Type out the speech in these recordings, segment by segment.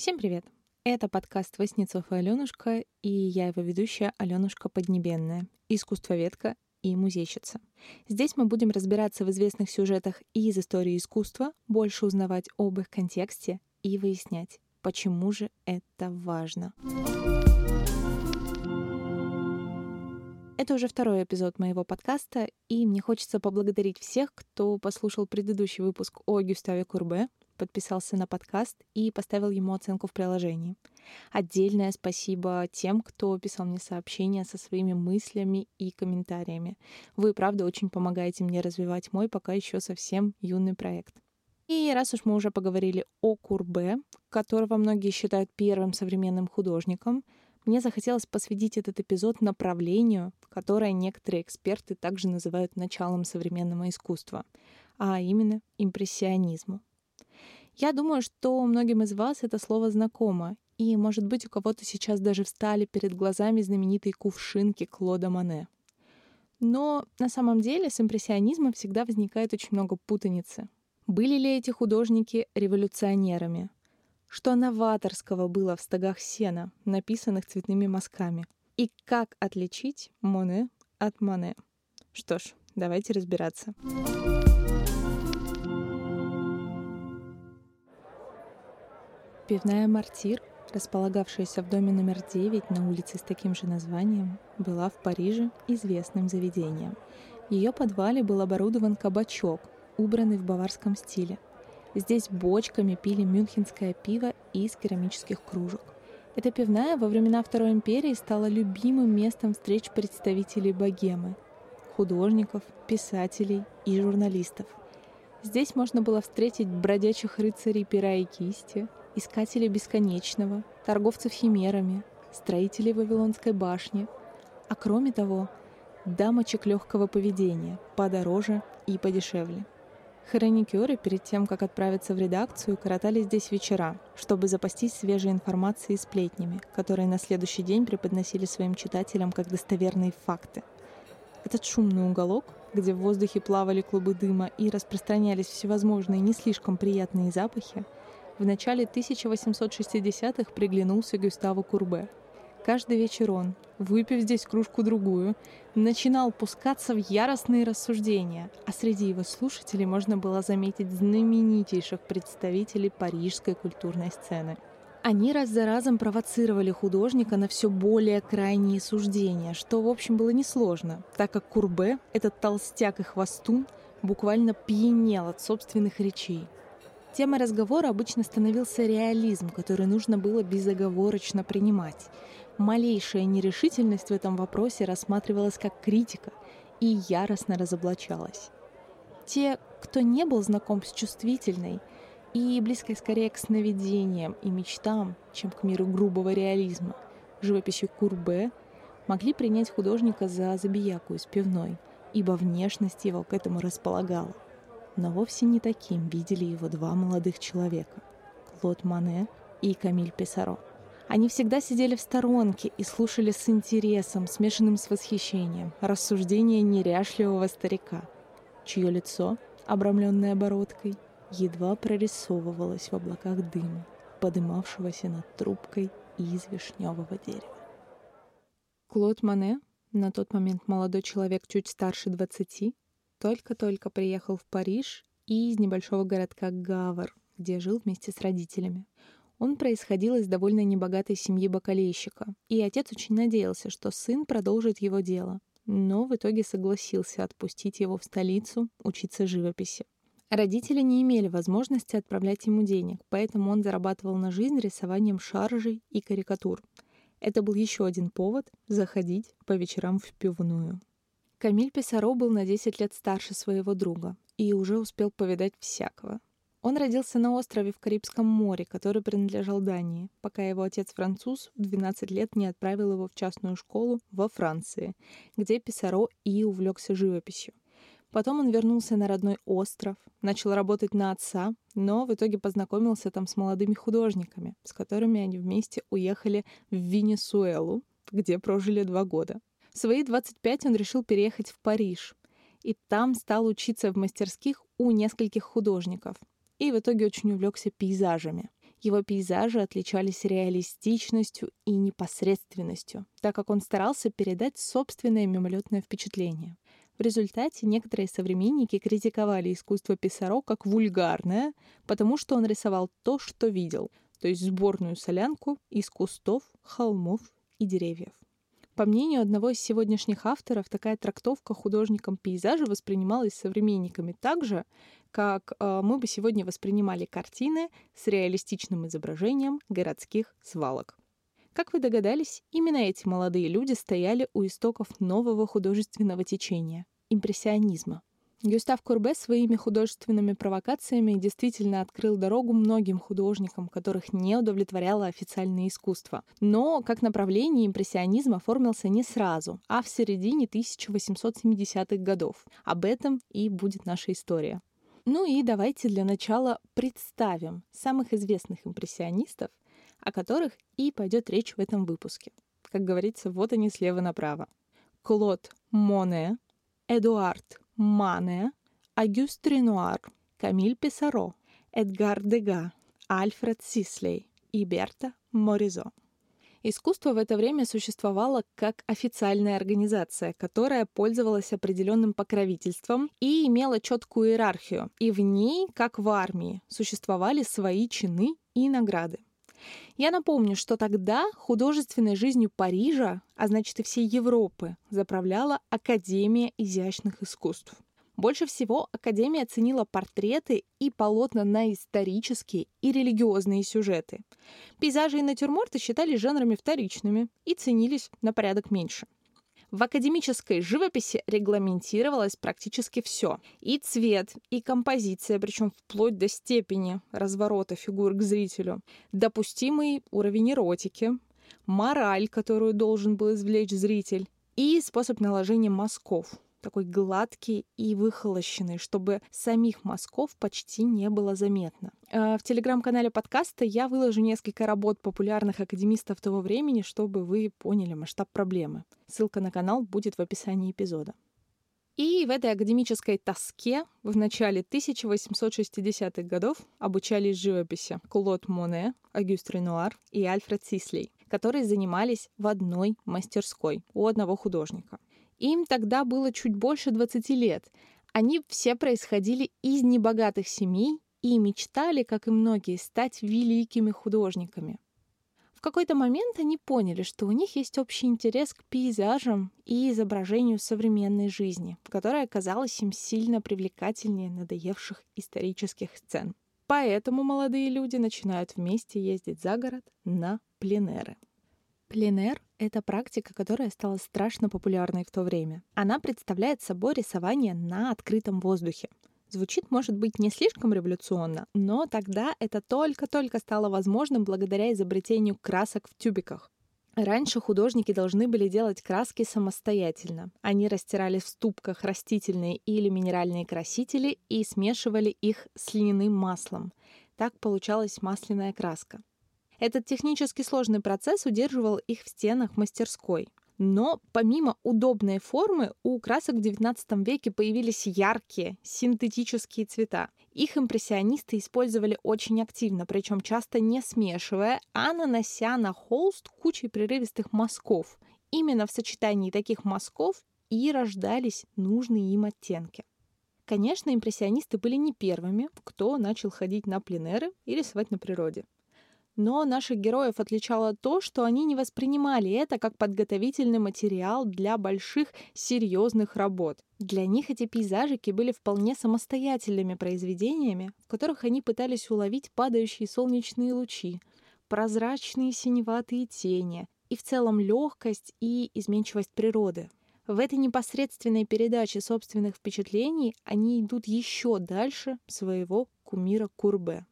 Всем привет! Это подкаст «Воснецов и Аленушка», и я его ведущая Аленушка Поднебенная, искусствоведка и музейщица. Здесь мы будем разбираться в известных сюжетах и из истории искусства, больше узнавать об их контексте и выяснять, почему же это важно. Это уже второй эпизод моего подкаста, и мне хочется поблагодарить всех, кто послушал предыдущий выпуск о Гюставе Курбе, подписался на подкаст и поставил ему оценку в приложении. Отдельное спасибо тем, кто писал мне сообщения со своими мыслями и комментариями. Вы, правда, очень помогаете мне развивать мой пока еще совсем юный проект. И раз уж мы уже поговорили о Курбе, которого многие считают первым современным художником, мне захотелось посвятить этот эпизод направлению, которое некоторые эксперты также называют началом современного искусства, а именно импрессионизму. Я думаю, что многим из вас это слово знакомо, и, может быть, у кого-то сейчас даже встали перед глазами знаменитые кувшинки Клода Мане. Но на самом деле с импрессионизмом всегда возникает очень много путаницы. Были ли эти художники революционерами? Что новаторского было в стогах сена, написанных цветными мазками? И как отличить Моне от Мане? Что ж, давайте разбираться. Пивная «Мартир», располагавшаяся в доме номер 9 на улице с таким же названием, была в Париже известным заведением. В ее подвале был оборудован кабачок, убранный в баварском стиле. Здесь бочками пили мюнхенское пиво из керамических кружек. Эта пивная во времена Второй империи стала любимым местом встреч представителей богемы, художников, писателей и журналистов. Здесь можно было встретить бродячих рыцарей пера и кисти, искателей бесконечного, торговцев химерами, строителей Вавилонской башни, а кроме того, дамочек легкого поведения, подороже и подешевле. Хроникеры перед тем, как отправиться в редакцию, коротали здесь вечера, чтобы запастись свежей информацией и сплетнями, которые на следующий день преподносили своим читателям как достоверные факты. Этот шумный уголок, где в воздухе плавали клубы дыма и распространялись всевозможные не слишком приятные запахи, в начале 1860-х приглянулся Гюставу Курбе. Каждый вечер он, выпив здесь кружку-другую, начинал пускаться в яростные рассуждения, а среди его слушателей можно было заметить знаменитейших представителей парижской культурной сцены. Они раз за разом провоцировали художника на все более крайние суждения, что, в общем, было несложно, так как Курбе, этот толстяк и хвостун, буквально пьянел от собственных речей – Темой разговора обычно становился реализм, который нужно было безоговорочно принимать. Малейшая нерешительность в этом вопросе рассматривалась как критика и яростно разоблачалась. Те, кто не был знаком с чувствительной и близкой скорее к сновидениям и мечтам, чем к миру грубого реализма, живописью Курбе, могли принять художника за забияку из пивной, ибо внешность его к этому располагала – но вовсе не таким видели его два молодых человека – Клод Мане и Камиль Писаро. Они всегда сидели в сторонке и слушали с интересом, смешанным с восхищением, рассуждения неряшливого старика, чье лицо, обрамленное бородкой, едва прорисовывалось в облаках дыма, подымавшегося над трубкой из вишневого дерева. Клод Мане, на тот момент молодой человек чуть старше двадцати, только-только приехал в Париж и из небольшого городка Гавр, где жил вместе с родителями. Он происходил из довольно небогатой семьи бакалейщика, и отец очень надеялся, что сын продолжит его дело, но в итоге согласился отпустить его в столицу учиться живописи. Родители не имели возможности отправлять ему денег, поэтому он зарабатывал на жизнь рисованием шаржей и карикатур. Это был еще один повод заходить по вечерам в пивную. Камиль Писаро был на 10 лет старше своего друга и уже успел повидать всякого. Он родился на острове в Карибском море, который принадлежал Дании, пока его отец-француз в 12 лет не отправил его в частную школу во Франции, где Писаро и увлекся живописью. Потом он вернулся на родной остров, начал работать на отца, но в итоге познакомился там с молодыми художниками, с которыми они вместе уехали в Венесуэлу, где прожили два года. В свои 25 он решил переехать в Париж, и там стал учиться в мастерских у нескольких художников. И в итоге очень увлекся пейзажами. Его пейзажи отличались реалистичностью и непосредственностью, так как он старался передать собственное мимолетное впечатление. В результате некоторые современники критиковали искусство Писаро как вульгарное, потому что он рисовал то, что видел, то есть сборную солянку из кустов, холмов и деревьев. По мнению одного из сегодняшних авторов, такая трактовка художником пейзажа воспринималась современниками так же, как э, мы бы сегодня воспринимали картины с реалистичным изображением городских свалок. Как вы догадались, именно эти молодые люди стояли у истоков нового художественного течения — импрессионизма. Гюстав Курбе своими художественными провокациями действительно открыл дорогу многим художникам, которых не удовлетворяло официальное искусство. Но как направление импрессионизм оформился не сразу, а в середине 1870-х годов. Об этом и будет наша история. Ну и давайте для начала представим самых известных импрессионистов, о которых и пойдет речь в этом выпуске. Как говорится, вот они слева направо. Клод Моне, Эдуард Мане, Агюст Ренуар, Камиль Писаро, Эдгар Дега, Альфред Сислей и Берта Моризо. Искусство в это время существовало как официальная организация, которая пользовалась определенным покровительством и имела четкую иерархию. И в ней, как в армии, существовали свои чины и награды. Я напомню, что тогда художественной жизнью Парижа, а значит и всей Европы, заправляла Академия изящных искусств. Больше всего Академия ценила портреты и полотна на исторические и религиозные сюжеты. Пейзажи и натюрморты считались жанрами вторичными и ценились на порядок меньше – в академической живописи регламентировалось практически все. И цвет, и композиция, причем вплоть до степени разворота фигур к зрителю. Допустимый уровень эротики, мораль, которую должен был извлечь зритель, и способ наложения мазков – такой гладкий и выхолощенный, чтобы самих мазков почти не было заметно. А, в телеграм-канале подкаста я выложу несколько работ популярных академистов того времени, чтобы вы поняли масштаб проблемы. Ссылка на канал будет в описании эпизода. И в этой академической тоске в начале 1860-х годов обучались живописи Клод Моне, Агюст Ренуар и Альфред Сислей, которые занимались в одной мастерской у одного художника. Им тогда было чуть больше 20 лет. Они все происходили из небогатых семей и мечтали, как и многие, стать великими художниками. В какой-то момент они поняли, что у них есть общий интерес к пейзажам и изображению современной жизни, которая казалась им сильно привлекательнее надоевших исторических сцен. Поэтому молодые люди начинают вместе ездить за город на пленеры. Пленер — это практика, которая стала страшно популярной в то время. Она представляет собой рисование на открытом воздухе. Звучит, может быть, не слишком революционно, но тогда это только-только стало возможным благодаря изобретению красок в тюбиках. Раньше художники должны были делать краски самостоятельно. Они растирали в ступках растительные или минеральные красители и смешивали их с льняным маслом. Так получалась масляная краска. Этот технически сложный процесс удерживал их в стенах мастерской. Но помимо удобной формы, у красок в XIX веке появились яркие, синтетические цвета. Их импрессионисты использовали очень активно, причем часто не смешивая, а нанося на холст кучей прерывистых мазков. Именно в сочетании таких мазков и рождались нужные им оттенки. Конечно, импрессионисты были не первыми, кто начал ходить на пленеры и рисовать на природе. Но наших героев отличало то, что они не воспринимали это как подготовительный материал для больших серьезных работ. Для них эти пейзажики были вполне самостоятельными произведениями, в которых они пытались уловить падающие солнечные лучи, прозрачные синеватые тени и в целом легкость и изменчивость природы. В этой непосредственной передаче собственных впечатлений они идут еще дальше своего кумира Курбе.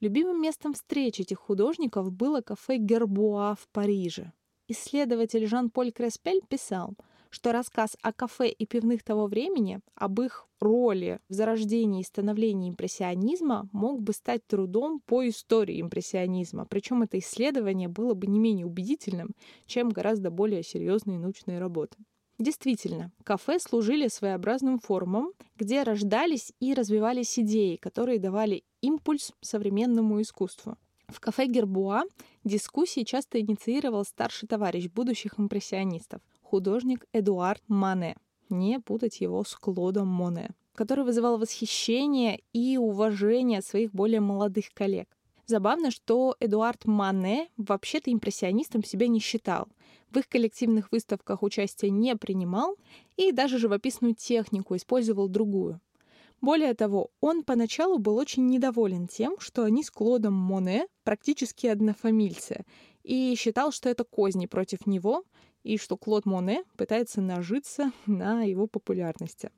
Любимым местом встреч этих художников было кафе Гербуа в Париже. Исследователь Жан-Поль Креспель писал, что рассказ о кафе и пивных того времени, об их роли в зарождении и становлении импрессионизма мог бы стать трудом по истории импрессионизма. Причем это исследование было бы не менее убедительным, чем гораздо более серьезные научные работы. Действительно, кафе служили своеобразным форумом, где рождались и развивались идеи, которые давали импульс современному искусству. В кафе Гербуа дискуссии часто инициировал старший товарищ будущих импрессионистов, художник Эдуард Мане. Не путать его с Клодом Моне, который вызывал восхищение и уважение своих более молодых коллег. Забавно, что Эдуард Мане вообще-то импрессионистом себя не считал. В их коллективных выставках участия не принимал и даже живописную технику использовал другую. Более того, он поначалу был очень недоволен тем, что они с Клодом Моне практически однофамильцы, и считал, что это козни против него, и что Клод Моне пытается нажиться на его популярности.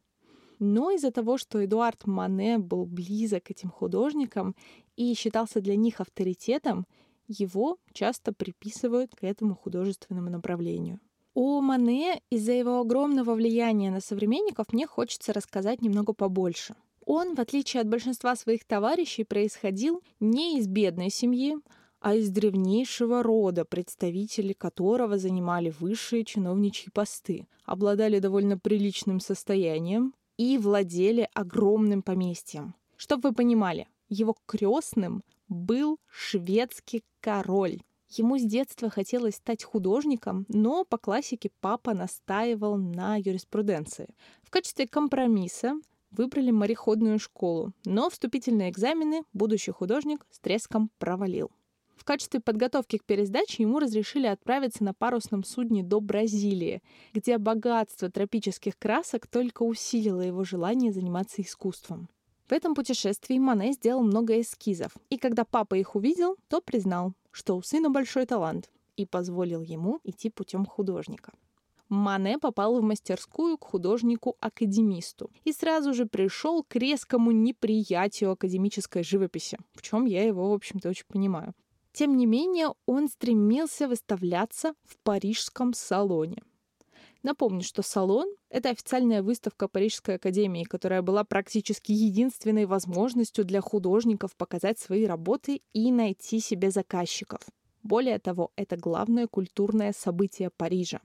Но из-за того, что Эдуард Мане был близок к этим художникам и считался для них авторитетом, его часто приписывают к этому художественному направлению. О Мане из-за его огромного влияния на современников мне хочется рассказать немного побольше. Он, в отличие от большинства своих товарищей, происходил не из бедной семьи, а из древнейшего рода, представители которого занимали высшие чиновничьи посты, обладали довольно приличным состоянием и владели огромным поместьем. Чтобы вы понимали, его крестным был шведский король. Ему с детства хотелось стать художником, но по классике папа настаивал на юриспруденции. В качестве компромисса выбрали мореходную школу, но вступительные экзамены будущий художник с треском провалил. В качестве подготовки к пересдаче ему разрешили отправиться на парусном судне до Бразилии, где богатство тропических красок только усилило его желание заниматься искусством. В этом путешествии Мане сделал много эскизов, и когда папа их увидел, то признал, что у сына большой талант, и позволил ему идти путем художника. Мане попал в мастерскую к художнику-академисту и сразу же пришел к резкому неприятию академической живописи, в чем я его, в общем-то, очень понимаю. Тем не менее, он стремился выставляться в парижском салоне. Напомню, что салон — это официальная выставка Парижской академии, которая была практически единственной возможностью для художников показать свои работы и найти себе заказчиков. Более того, это главное культурное событие Парижа.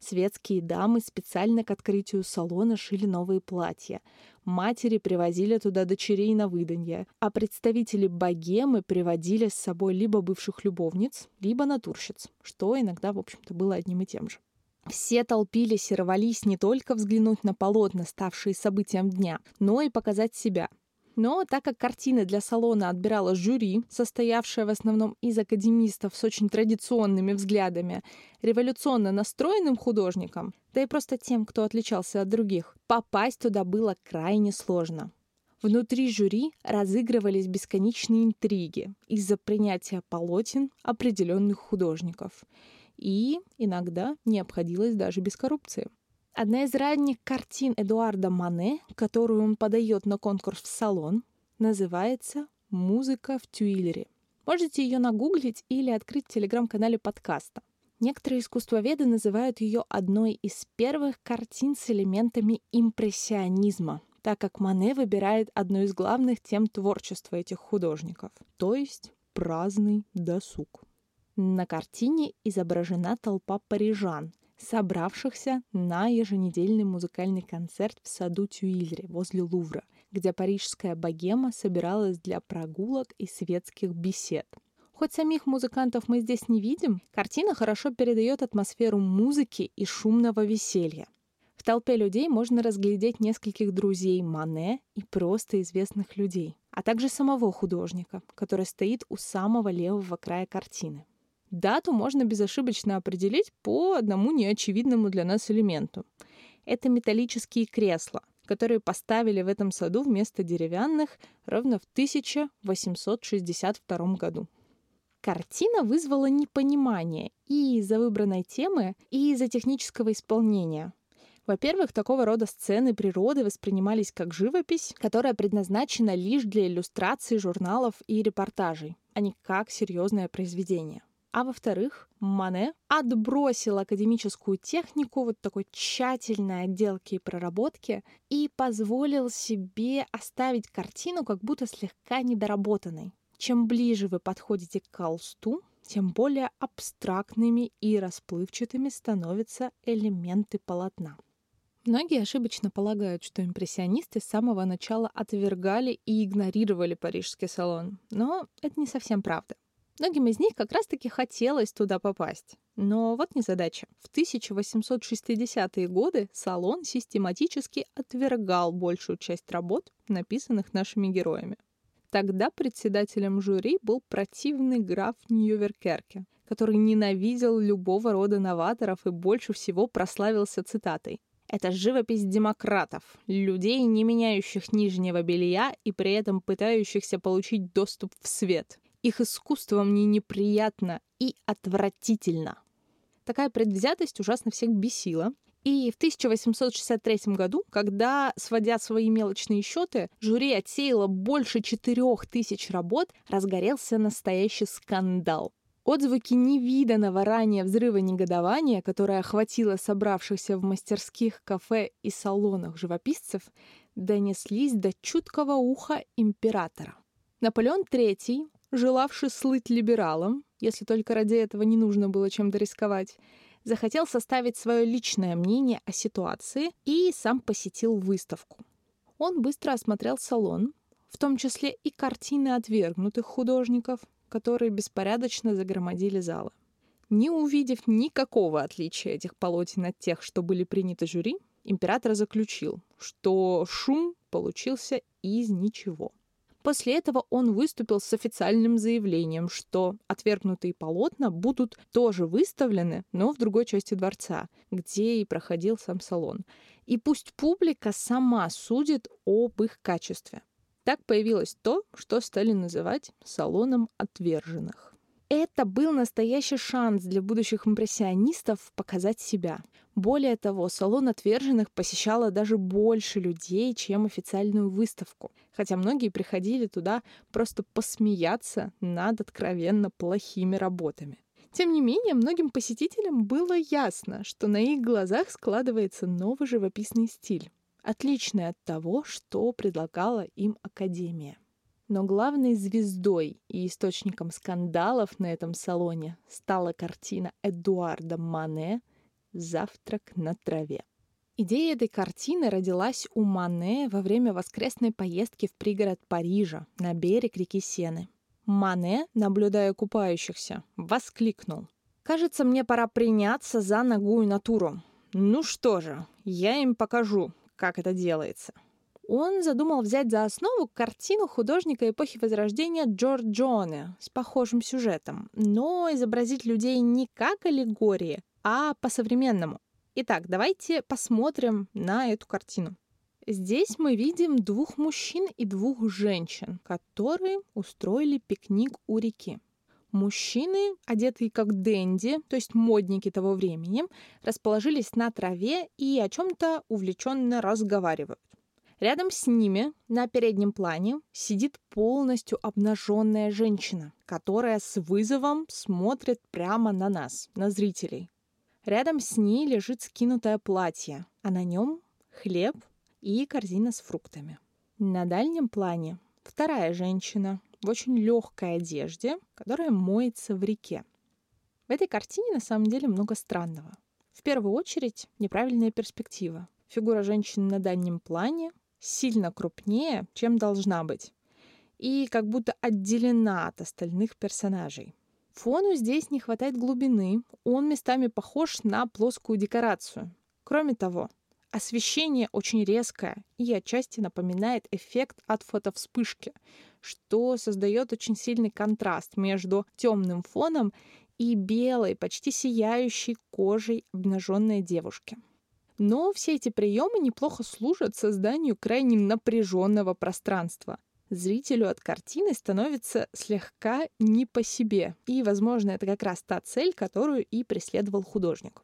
Светские дамы специально к открытию салона шили новые платья. Матери привозили туда дочерей на выданье, а представители богемы приводили с собой либо бывших любовниц, либо натурщиц, что иногда, в общем-то, было одним и тем же. Все толпились и рвались не только взглянуть на полотна, ставшие событием дня, но и показать себя. Но так как картины для салона отбирала жюри, состоявшее в основном из академистов с очень традиционными взглядами, революционно настроенным художникам, да и просто тем, кто отличался от других, попасть туда было крайне сложно. Внутри жюри разыгрывались бесконечные интриги из-за принятия полотен определенных художников. И иногда не обходилось даже без коррупции. Одна из ранних картин Эдуарда Мане, которую он подает на конкурс в салон, называется «Музыка в Тюильре». Можете ее нагуглить или открыть в телеграм-канале подкаста. Некоторые искусствоведы называют ее одной из первых картин с элементами импрессионизма, так как Мане выбирает одну из главных тем творчества этих художников, то есть праздный досуг. На картине изображена толпа парижан, собравшихся на еженедельный музыкальный концерт в саду Тюильри возле Лувра, где парижская богема собиралась для прогулок и светских бесед. Хоть самих музыкантов мы здесь не видим, картина хорошо передает атмосферу музыки и шумного веселья. В толпе людей можно разглядеть нескольких друзей Мане и просто известных людей, а также самого художника, который стоит у самого левого края картины. Дату можно безошибочно определить по одному неочевидному для нас элементу. Это металлические кресла, которые поставили в этом саду вместо деревянных ровно в 1862 году. Картина вызвала непонимание и из-за выбранной темы, и из-за технического исполнения. Во-первых, такого рода сцены природы воспринимались как живопись, которая предназначена лишь для иллюстраций журналов и репортажей, а не как серьезное произведение. А во-вторых, Мане отбросил академическую технику вот такой тщательной отделки и проработки и позволил себе оставить картину как будто слегка недоработанной. Чем ближе вы подходите к холсту, тем более абстрактными и расплывчатыми становятся элементы полотна. Многие ошибочно полагают, что импрессионисты с самого начала отвергали и игнорировали парижский салон, но это не совсем правда. Многим из них как раз-таки хотелось туда попасть. Но вот незадача. В 1860-е годы салон систематически отвергал большую часть работ, написанных нашими героями. Тогда председателем жюри был противный граф Ньюверкерке, который ненавидел любого рода новаторов и больше всего прославился цитатой. Это живопись демократов, людей, не меняющих нижнего белья и при этом пытающихся получить доступ в свет. Их искусство мне неприятно и отвратительно. Такая предвзятость ужасно всех бесила. И в 1863 году, когда, сводя свои мелочные счеты, жюри отсеяло больше четырех тысяч работ, разгорелся настоящий скандал. Отзвуки невиданного ранее взрыва негодования, которое охватило собравшихся в мастерских, кафе и салонах живописцев, донеслись до чуткого уха императора. Наполеон III, желавший слыть либералом, если только ради этого не нужно было чем-то рисковать, захотел составить свое личное мнение о ситуации и сам посетил выставку. Он быстро осмотрел салон, в том числе и картины отвергнутых художников, которые беспорядочно загромодили залы. Не увидев никакого отличия этих полотен от тех, что были приняты жюри, император заключил, что шум получился из ничего. После этого он выступил с официальным заявлением, что отвергнутые полотна будут тоже выставлены, но в другой части дворца, где и проходил сам салон. И пусть публика сама судит об их качестве. Так появилось то, что стали называть салоном отверженных. Это был настоящий шанс для будущих импрессионистов показать себя. Более того, салон отверженных посещало даже больше людей, чем официальную выставку, хотя многие приходили туда просто посмеяться над откровенно плохими работами. Тем не менее, многим посетителям было ясно, что на их глазах складывается новый живописный стиль отличный от того, что предлагала им Академия. Но главной звездой и источником скандалов на этом салоне стала картина Эдуарда Мане «Завтрак на траве». Идея этой картины родилась у Мане во время воскресной поездки в пригород Парижа на берег реки Сены. Мане, наблюдая купающихся, воскликнул. «Кажется, мне пора приняться за ногую натуру. Ну что же, я им покажу, как это делается. Он задумал взять за основу картину художника эпохи Возрождения Джорджоне с похожим сюжетом, но изобразить людей не как аллегории, а по-современному. Итак, давайте посмотрим на эту картину. Здесь мы видим двух мужчин и двух женщин, которые устроили пикник у реки. Мужчины, одетые как денди, то есть модники того времени, расположились на траве и о чем-то увлеченно разговаривают. Рядом с ними на переднем плане сидит полностью обнаженная женщина, которая с вызовом смотрит прямо на нас, на зрителей. Рядом с ней лежит скинутое платье, а на нем хлеб и корзина с фруктами. На дальнем плане вторая женщина, в очень легкой одежде, которая моется в реке. В этой картине на самом деле много странного. В первую очередь неправильная перспектива. Фигура женщины на дальнем плане сильно крупнее, чем должна быть, и как будто отделена от остальных персонажей. Фону здесь не хватает глубины, он местами похож на плоскую декорацию. Кроме того, освещение очень резкое и отчасти напоминает эффект от фотовспышки, что создает очень сильный контраст между темным фоном и белой, почти сияющей кожей обнаженной девушки. Но все эти приемы неплохо служат созданию крайне напряженного пространства. Зрителю от картины становится слегка не по себе. И, возможно, это как раз та цель, которую и преследовал художник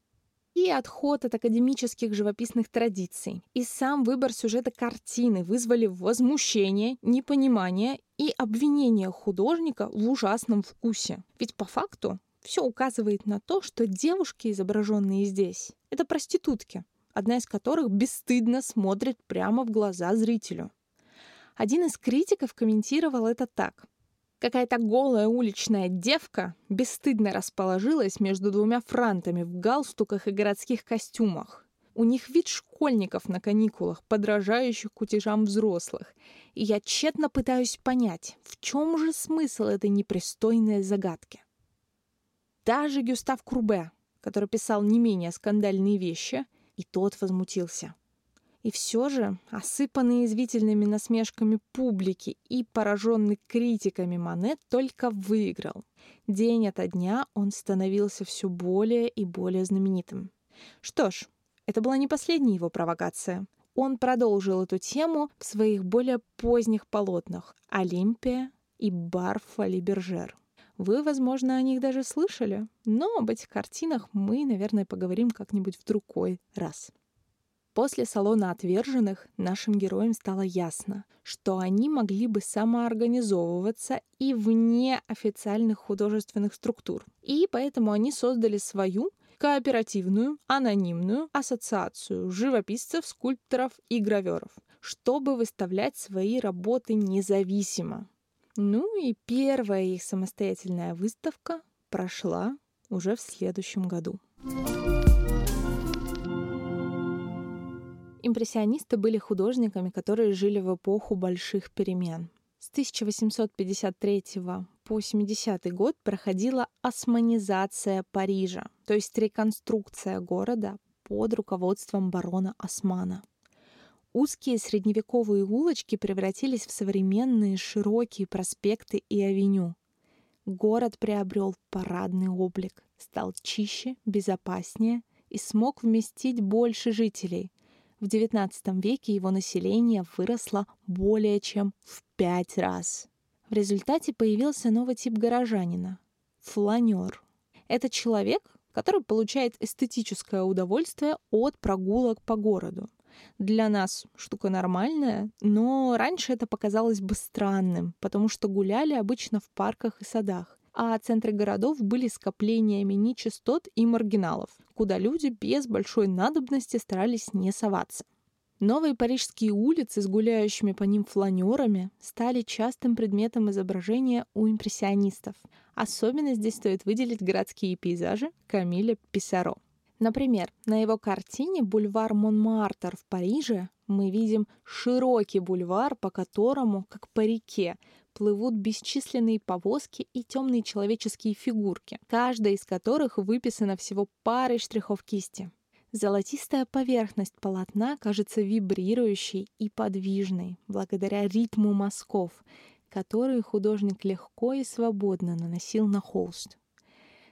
и отход от академических живописных традиций, и сам выбор сюжета картины вызвали возмущение, непонимание и обвинение художника в ужасном вкусе. Ведь по факту все указывает на то, что девушки, изображенные здесь, это проститутки, одна из которых бесстыдно смотрит прямо в глаза зрителю. Один из критиков комментировал это так. Какая-то голая уличная девка бесстыдно расположилась между двумя франтами в галстуках и городских костюмах. У них вид школьников на каникулах, подражающих кутежам взрослых. И я тщетно пытаюсь понять, в чем же смысл этой непристойной загадки. Даже Гюстав Курбе, который писал не менее скандальные вещи, и тот возмутился. И все же, осыпанный извительными насмешками публики и пораженный критиками Монет только выиграл. День ото дня он становился все более и более знаменитым. Что ж, это была не последняя его провокация. Он продолжил эту тему в своих более поздних полотнах «Олимпия» и «Барфа Либержер». Вы, возможно, о них даже слышали, но об этих картинах мы, наверное, поговорим как-нибудь в другой раз. После салона отверженных нашим героям стало ясно, что они могли бы самоорганизовываться и вне официальных художественных структур. И поэтому они создали свою кооперативную, анонимную ассоциацию живописцев, скульпторов и граверов, чтобы выставлять свои работы независимо. Ну и первая их самостоятельная выставка прошла уже в следующем году. Импрессионисты были художниками, которые жили в эпоху больших перемен. С 1853 по 70 год проходила османизация Парижа, то есть реконструкция города под руководством барона Османа. Узкие средневековые улочки превратились в современные широкие проспекты и авеню. Город приобрел парадный облик, стал чище, безопаснее и смог вместить больше жителей. В XIX веке его население выросло более чем в пять раз. В результате появился новый тип горожанина — фланер. Это человек, который получает эстетическое удовольствие от прогулок по городу. Для нас штука нормальная, но раньше это показалось бы странным, потому что гуляли обычно в парках и садах а центры городов были скоплениями нечистот и маргиналов, куда люди без большой надобности старались не соваться. Новые парижские улицы с гуляющими по ним фланерами стали частым предметом изображения у импрессионистов. Особенно здесь стоит выделить городские пейзажи Камиля Писаро. Например, на его картине «Бульвар Монмартр» в Париже мы видим широкий бульвар, по которому, как по реке, плывут бесчисленные повозки и темные человеческие фигурки, каждая из которых выписана всего парой штрихов кисти. Золотистая поверхность полотна кажется вибрирующей и подвижной благодаря ритму мазков, которые художник легко и свободно наносил на холст.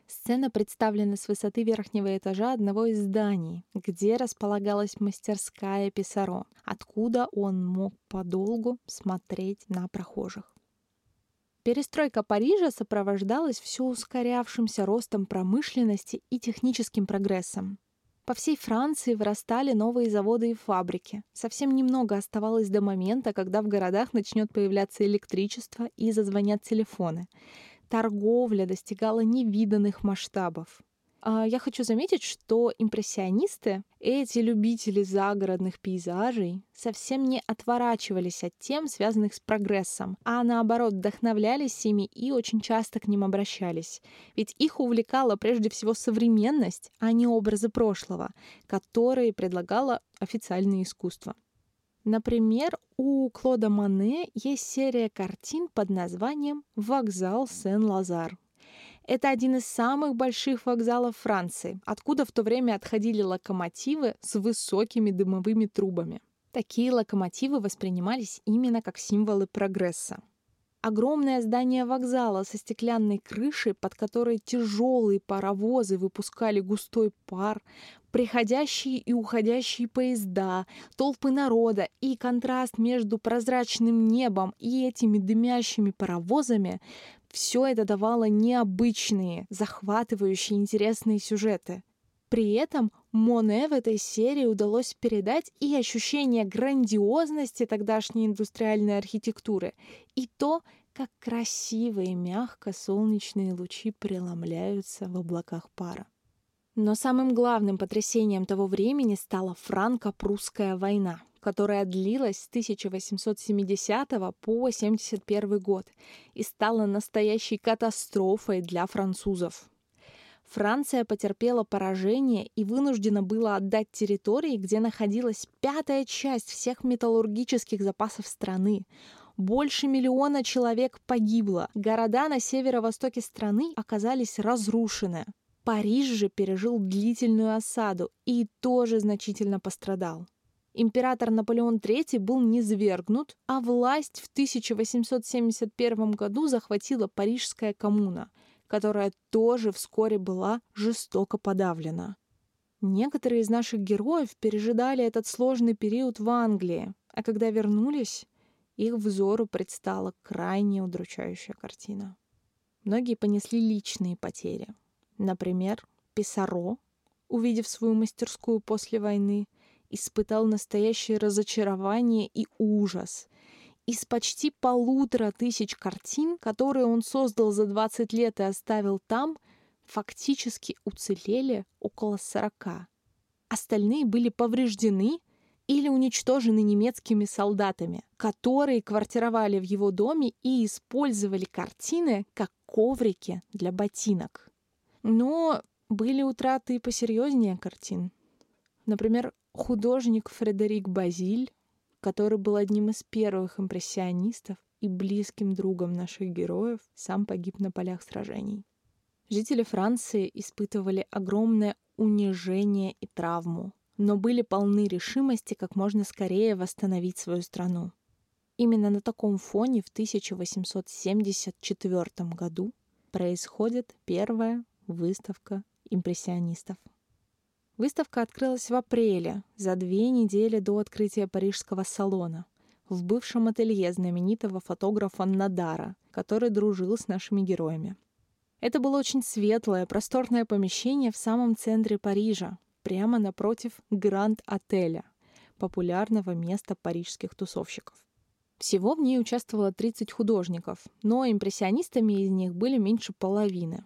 Сцена представлена с высоты верхнего этажа одного из зданий, где располагалась мастерская Писаро, откуда он мог подолгу смотреть на прохожих. Перестройка Парижа сопровождалась все ускорявшимся ростом промышленности и техническим прогрессом. По всей Франции вырастали новые заводы и фабрики. Совсем немного оставалось до момента, когда в городах начнет появляться электричество и зазвонят телефоны торговля достигала невиданных масштабов. А, я хочу заметить, что импрессионисты, эти любители загородных пейзажей, совсем не отворачивались от тем, связанных с прогрессом, а наоборот вдохновлялись ими и очень часто к ним обращались. Ведь их увлекала прежде всего современность, а не образы прошлого, которые предлагало официальное искусство. Например, у Клода Мане есть серия картин под названием «Вокзал Сен-Лазар». Это один из самых больших вокзалов Франции, откуда в то время отходили локомотивы с высокими дымовыми трубами. Такие локомотивы воспринимались именно как символы прогресса. Огромное здание вокзала со стеклянной крышей, под которой тяжелые паровозы выпускали густой пар, приходящие и уходящие поезда, толпы народа и контраст между прозрачным небом и этими дымящими паровозами — все это давало необычные, захватывающие, интересные сюжеты. При этом Моне в этой серии удалось передать и ощущение грандиозности тогдашней индустриальной архитектуры, и то, как красиво и мягко солнечные лучи преломляются в облаках пара. Но самым главным потрясением того времени стала франко-прусская война, которая длилась с 1870 по 71 год и стала настоящей катастрофой для французов. Франция потерпела поражение и вынуждена была отдать территории, где находилась пятая часть всех металлургических запасов страны. Больше миллиона человек погибло. Города на северо-востоке страны оказались разрушены. Париж же пережил длительную осаду и тоже значительно пострадал. Император Наполеон III был низвергнут, а власть в 1871 году захватила Парижская коммуна, которая тоже вскоре была жестоко подавлена. Некоторые из наших героев пережидали этот сложный период в Англии, а когда вернулись, их взору предстала крайне удручающая картина. Многие понесли личные потери – Например, Писаро, увидев свою мастерскую после войны, испытал настоящее разочарование и ужас. Из почти полутора тысяч картин, которые он создал за 20 лет и оставил там, фактически уцелели около 40. Остальные были повреждены или уничтожены немецкими солдатами, которые квартировали в его доме и использовали картины как коврики для ботинок. Но были утраты и посерьезнее картин. Например, художник Фредерик Базиль, который был одним из первых импрессионистов и близким другом наших героев, сам погиб на полях сражений. Жители Франции испытывали огромное унижение и травму, но были полны решимости как можно скорее восстановить свою страну. Именно на таком фоне в 1874 году происходит первая выставка импрессионистов. Выставка открылась в апреле, за две недели до открытия Парижского салона, в бывшем ателье знаменитого фотографа Надара, который дружил с нашими героями. Это было очень светлое, просторное помещение в самом центре Парижа, прямо напротив Гранд-отеля, популярного места парижских тусовщиков. Всего в ней участвовало 30 художников, но импрессионистами из них были меньше половины.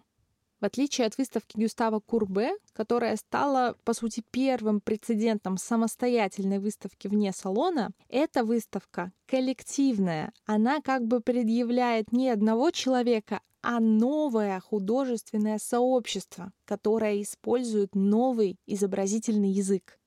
В отличие от выставки Гюстава Курбе, которая стала, по сути, первым прецедентом самостоятельной выставки вне салона, эта выставка коллективная. Она как бы предъявляет не одного человека, а новое художественное сообщество, которое использует новый изобразительный язык.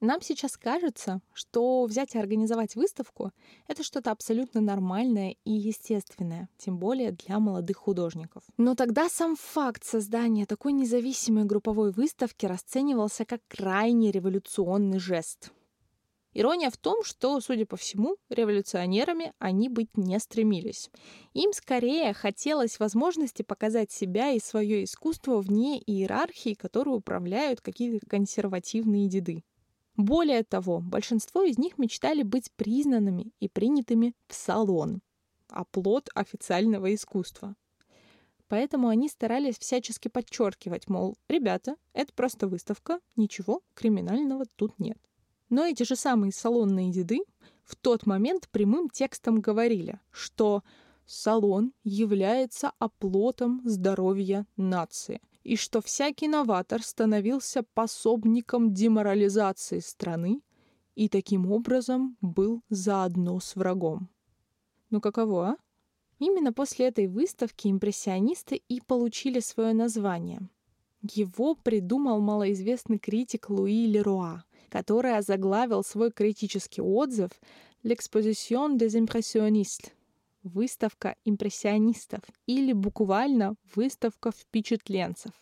Нам сейчас кажется, что взять и организовать выставку — это что-то абсолютно нормальное и естественное, тем более для молодых художников. Но тогда сам факт создания такой независимой групповой выставки расценивался как крайне революционный жест. Ирония в том, что, судя по всему, революционерами они быть не стремились. Им скорее хотелось возможности показать себя и свое искусство вне иерархии, которую управляют какие-то консервативные деды. Более того, большинство из них мечтали быть признанными и принятыми в салон, оплот официального искусства. Поэтому они старались всячески подчеркивать, мол, ребята, это просто выставка, ничего криминального тут нет. Но эти же самые салонные деды в тот момент прямым текстом говорили, что салон является оплотом здоровья нации – и что всякий новатор становился пособником деморализации страны и таким образом был заодно с врагом. Ну каково, а? Именно после этой выставки импрессионисты и получили свое название. Его придумал малоизвестный критик Луи Леруа, который озаглавил свой критический отзыв «L'exposition des impressionnistes» выставка импрессионистов или буквально выставка впечатленцев.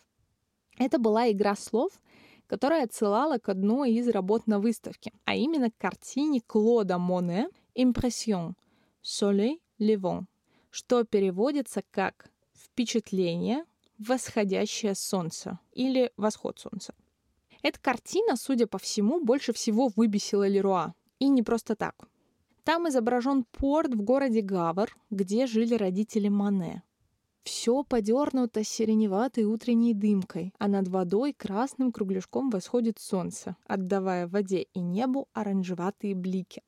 Это была игра слов, которая отсылала к одной из работ на выставке, а именно к картине Клода Моне «Импрессион» «Soleil Levant», что переводится как «впечатление, восходящее солнце» или «восход солнца». Эта картина, судя по всему, больше всего выбесила Леруа. И не просто так. Там изображен порт в городе Гавр, где жили родители Мане. Все подернуто сиреневатой утренней дымкой, а над водой красным кругляшком восходит солнце, отдавая воде и небу оранжеватые блики.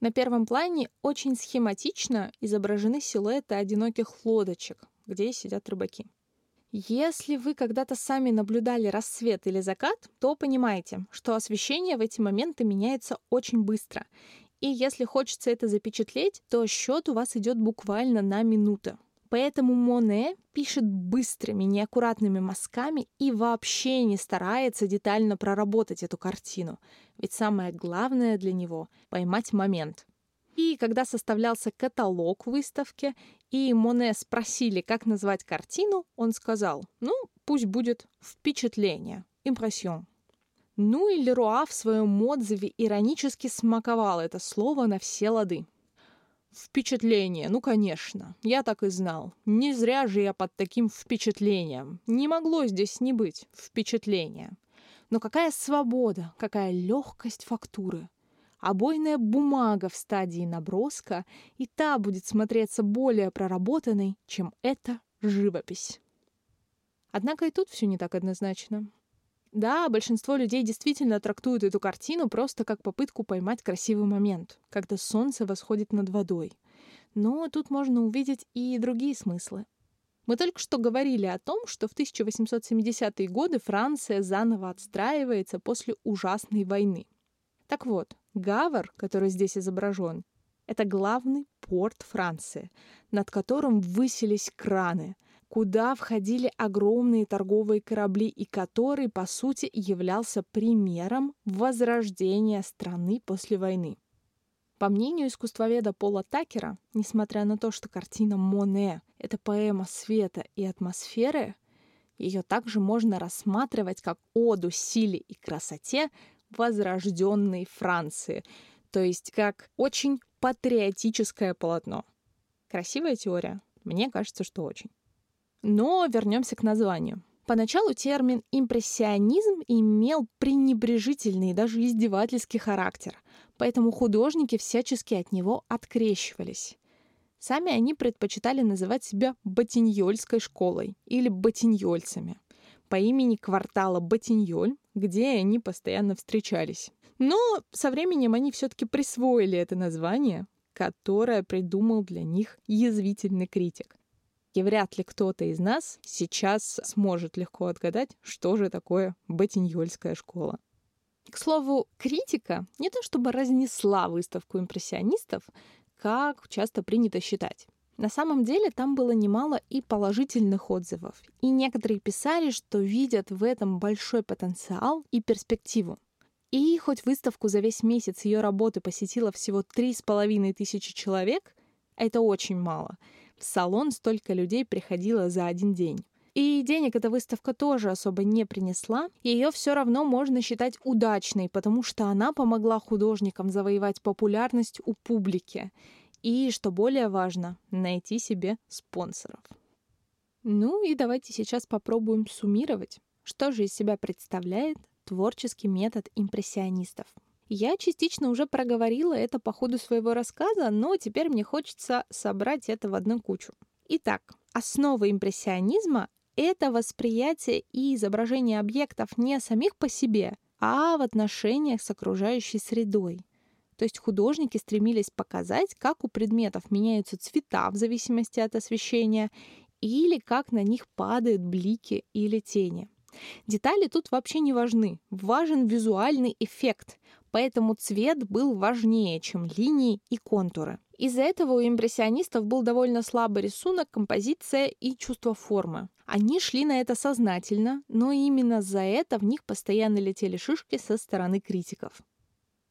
На первом плане очень схематично изображены силуэты одиноких лодочек, где сидят рыбаки. Если вы когда-то сами наблюдали рассвет или закат, то понимаете, что освещение в эти моменты меняется очень быстро, и если хочется это запечатлеть, то счет у вас идет буквально на минуты. Поэтому Моне пишет быстрыми, неаккуратными мазками и вообще не старается детально проработать эту картину. Ведь самое главное для него — поймать момент. И когда составлялся каталог выставки, и Моне спросили, как назвать картину, он сказал, ну, пусть будет «впечатление», «импрессион». Ну и Леруа в своем отзыве иронически смаковал это слово на все лады. Впечатление, ну конечно, я так и знал. Не зря же я под таким впечатлением. Не могло здесь не быть впечатления. Но какая свобода, какая легкость фактуры. Обойная бумага в стадии наброска, и та будет смотреться более проработанной, чем эта живопись. Однако и тут все не так однозначно. Да, большинство людей действительно трактуют эту картину просто как попытку поймать красивый момент, когда солнце восходит над водой. Но тут можно увидеть и другие смыслы. Мы только что говорили о том, что в 1870-е годы Франция заново отстраивается после ужасной войны. Так вот, Гавр, который здесь изображен, это главный порт Франции, над которым высились краны, куда входили огромные торговые корабли и который, по сути, являлся примером возрождения страны после войны. По мнению искусствоведа Пола Такера, несмотря на то, что картина Моне — это поэма света и атмосферы, ее также можно рассматривать как оду силе и красоте возрожденной Франции, то есть как очень патриотическое полотно. Красивая теория? Мне кажется, что очень. Но вернемся к названию. Поначалу термин «импрессионизм» имел пренебрежительный и даже издевательский характер, поэтому художники всячески от него открещивались. Сами они предпочитали называть себя Ботиньольской школой или Ботиньольцами по имени квартала Ботиньоль, где они постоянно встречались. Но со временем они все-таки присвоили это название, которое придумал для них язвительный критик. И вряд ли кто-то из нас сейчас сможет легко отгадать, что же такое Ботиньольская школа. К слову, критика не то чтобы разнесла выставку импрессионистов, как часто принято считать. На самом деле там было немало и положительных отзывов, и некоторые писали, что видят в этом большой потенциал и перспективу. И хоть выставку за весь месяц ее работы посетило всего три с половиной тысячи человек, это очень мало — в салон столько людей приходило за один день. И денег эта выставка тоже особо не принесла, ее все равно можно считать удачной, потому что она помогла художникам завоевать популярность у публики. И, что более важно, найти себе спонсоров. Ну и давайте сейчас попробуем суммировать, что же из себя представляет творческий метод импрессионистов. Я частично уже проговорила это по ходу своего рассказа, но теперь мне хочется собрать это в одну кучу. Итак, основа импрессионизма — это восприятие и изображение объектов не самих по себе, а в отношениях с окружающей средой. То есть художники стремились показать, как у предметов меняются цвета в зависимости от освещения или как на них падают блики или тени. Детали тут вообще не важны. Важен визуальный эффект, поэтому цвет был важнее, чем линии и контуры. Из-за этого у импрессионистов был довольно слабый рисунок, композиция и чувство формы. Они шли на это сознательно, но именно за это в них постоянно летели шишки со стороны критиков.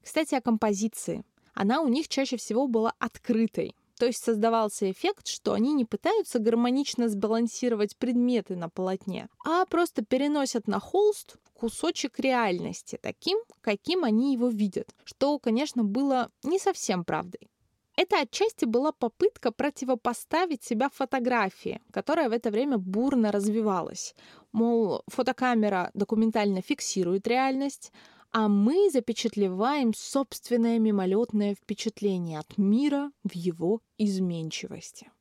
Кстати, о композиции. Она у них чаще всего была открытой. То есть создавался эффект, что они не пытаются гармонично сбалансировать предметы на полотне, а просто переносят на холст кусочек реальности, таким, каким они его видят, что, конечно, было не совсем правдой. Это отчасти была попытка противопоставить себя фотографии, которая в это время бурно развивалась. Мол, фотокамера документально фиксирует реальность, а мы запечатлеваем собственное мимолетное впечатление от мира в его изменчивости.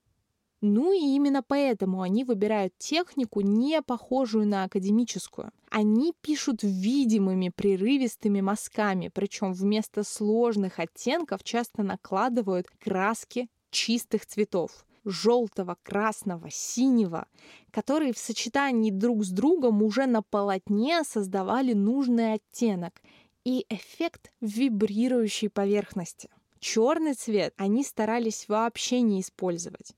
Ну и именно поэтому они выбирают технику, не похожую на академическую. Они пишут видимыми прерывистыми мазками, причем вместо сложных оттенков часто накладывают краски чистых цветов желтого, красного, синего, которые в сочетании друг с другом уже на полотне создавали нужный оттенок и эффект вибрирующей поверхности. Черный цвет они старались вообще не использовать.